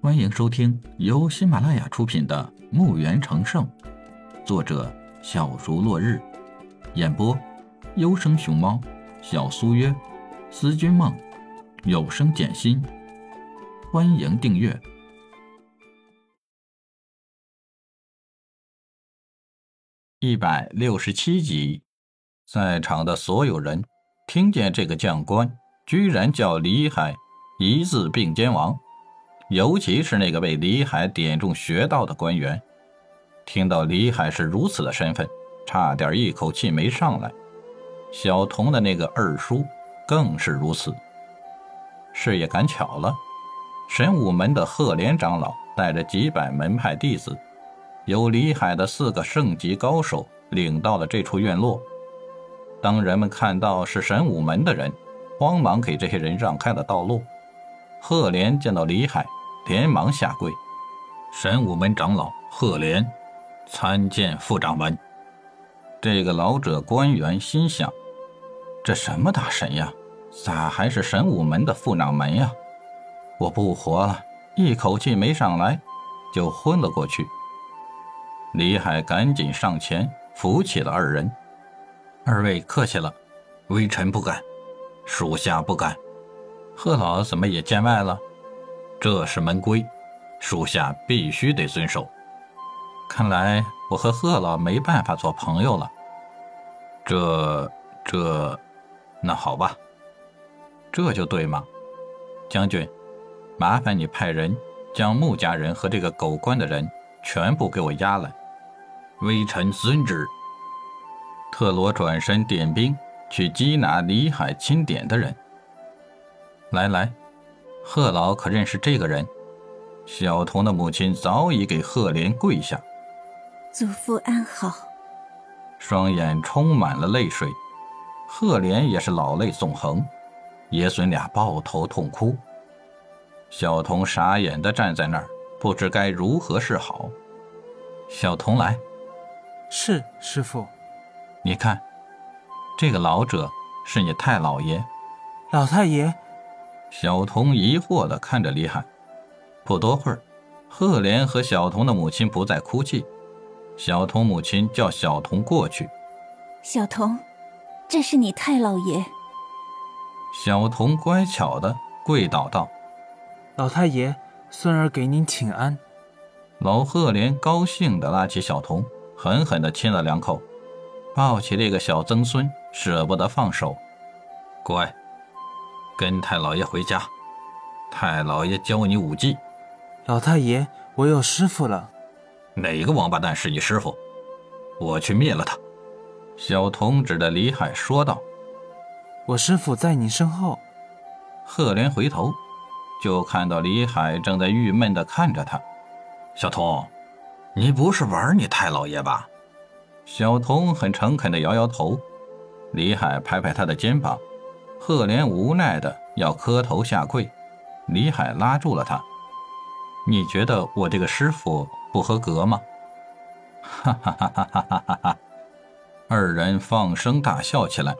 欢迎收听由喜马拉雅出品的《墓园成圣》，作者小竹落日，演播优生熊猫、小苏约、思君梦、有声简心。欢迎订阅一百六十七集。在场的所有人听见这个将官居然叫李海，一字并肩王。尤其是那个被李海点中穴道的官员，听到李海是如此的身份，差点一口气没上来。小童的那个二叔更是如此。事也赶巧了，神武门的赫连长老带着几百门派弟子，由李海的四个圣级高手领到了这处院落。当人们看到是神武门的人，慌忙给这些人让开了道路。赫连见到李海。连忙下跪，神武门长老赫连参见副掌门。这个老者官员心想：这什么大神呀，咋还是神武门的副掌门呀？我不活了！一口气没上来，就昏了过去。李海赶紧上前扶起了二人。二位客气了，微臣不敢，属下不敢。贺老怎么也见外了？这是门规，属下必须得遵守。看来我和贺老没办法做朋友了。这这，那好吧，这就对嘛？将军，麻烦你派人将穆家人和这个狗官的人全部给我押来。微臣遵旨。特罗转身点兵去缉拿李海钦点的人。来来。贺老可认识这个人？小童的母亲早已给贺莲跪下。祖父安好。双眼充满了泪水，贺连也是老泪纵横，爷孙俩抱头痛哭。小童傻眼的站在那儿，不知该如何是好。小童来。是师傅。你看，这个老者是你太老爷。老太爷。小童疑惑地看着李海。不多会儿，赫连和小童的母亲不再哭泣。小童母亲叫小童过去。小童，这是你太老爷。小童乖巧的跪倒道：“老太爷，孙儿给您请安。”老赫连高兴地拉起小童，狠狠地亲了两口，抱起这个小曾孙，舍不得放手。乖。跟太老爷回家，太老爷教你武技。老太爷，我有师傅了。哪个王八蛋是你师傅？我去灭了他！小童指着李海说道：“我师傅在你身后。”赫连回头，就看到李海正在郁闷地看着他。小童，你不是玩你太老爷吧？小童很诚恳地摇摇头。李海拍拍他的肩膀。赫连无奈的要磕头下跪，李海拉住了他。你觉得我这个师傅不合格吗？哈哈哈哈哈哈！哈二人放声大笑起来。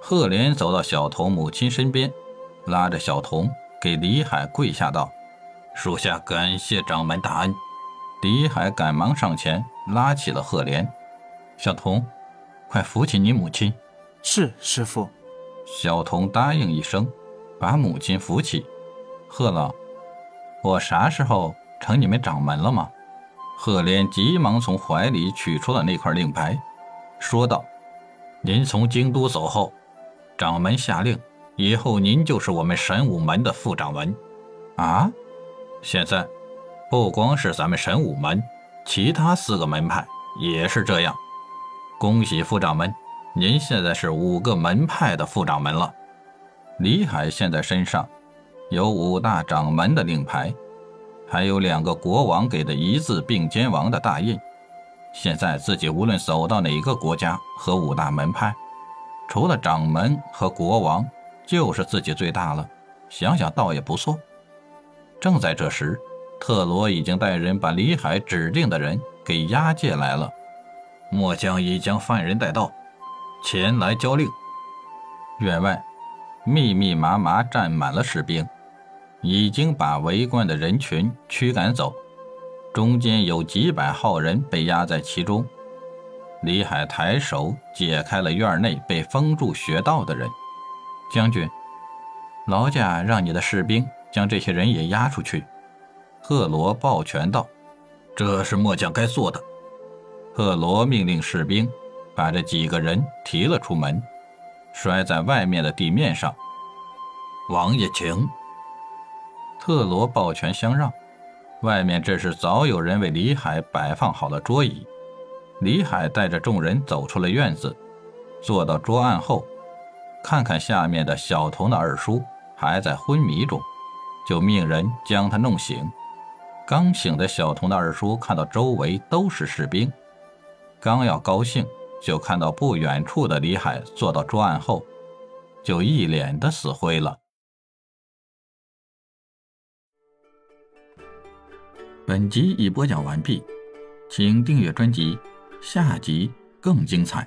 赫连走到小童母亲身边，拉着小童给李海跪下道：“属下感谢掌门大恩。”李海赶忙上前拉起了赫连：“小童，快扶起你母亲。”是师傅。小童答应一声，把母亲扶起。贺老，我啥时候成你们掌门了吗？贺连急忙从怀里取出了那块令牌，说道：“您从京都走后，掌门下令，以后您就是我们神武门的副掌门。啊，现在不光是咱们神武门，其他四个门派也是这样。恭喜副掌门！”您现在是五个门派的副掌门了。李海现在身上有五大掌门的令牌，还有两个国王给的一字并肩王的大印。现在自己无论走到哪个国家和五大门派，除了掌门和国王，就是自己最大了。想想倒也不错。正在这时，特罗已经带人把李海指定的人给押解来了。末将已将犯人带到。前来交令。院外密密麻麻站满了士兵，已经把围观的人群驱赶走，中间有几百号人被压在其中。李海抬手解开了院内被封住穴道的人。将军，劳驾让你的士兵将这些人也押出去。赫罗抱拳道：“这是末将该做的。”赫罗命令士兵把这几个人提了出门，摔在外面的地面上。王爷，请。特罗抱拳相让。外面这是早有人为李海摆放好了桌椅。李海带着众人走出了院子，坐到桌案后，看看下面的小童的二叔还在昏迷中，就命人将他弄醒。刚醒的小童的二叔看到周围都是士兵，刚要高兴，就看到不远处的李海坐到桌案后，就一脸的死灰了。本集已播讲完毕，请订阅专辑，下集更精彩。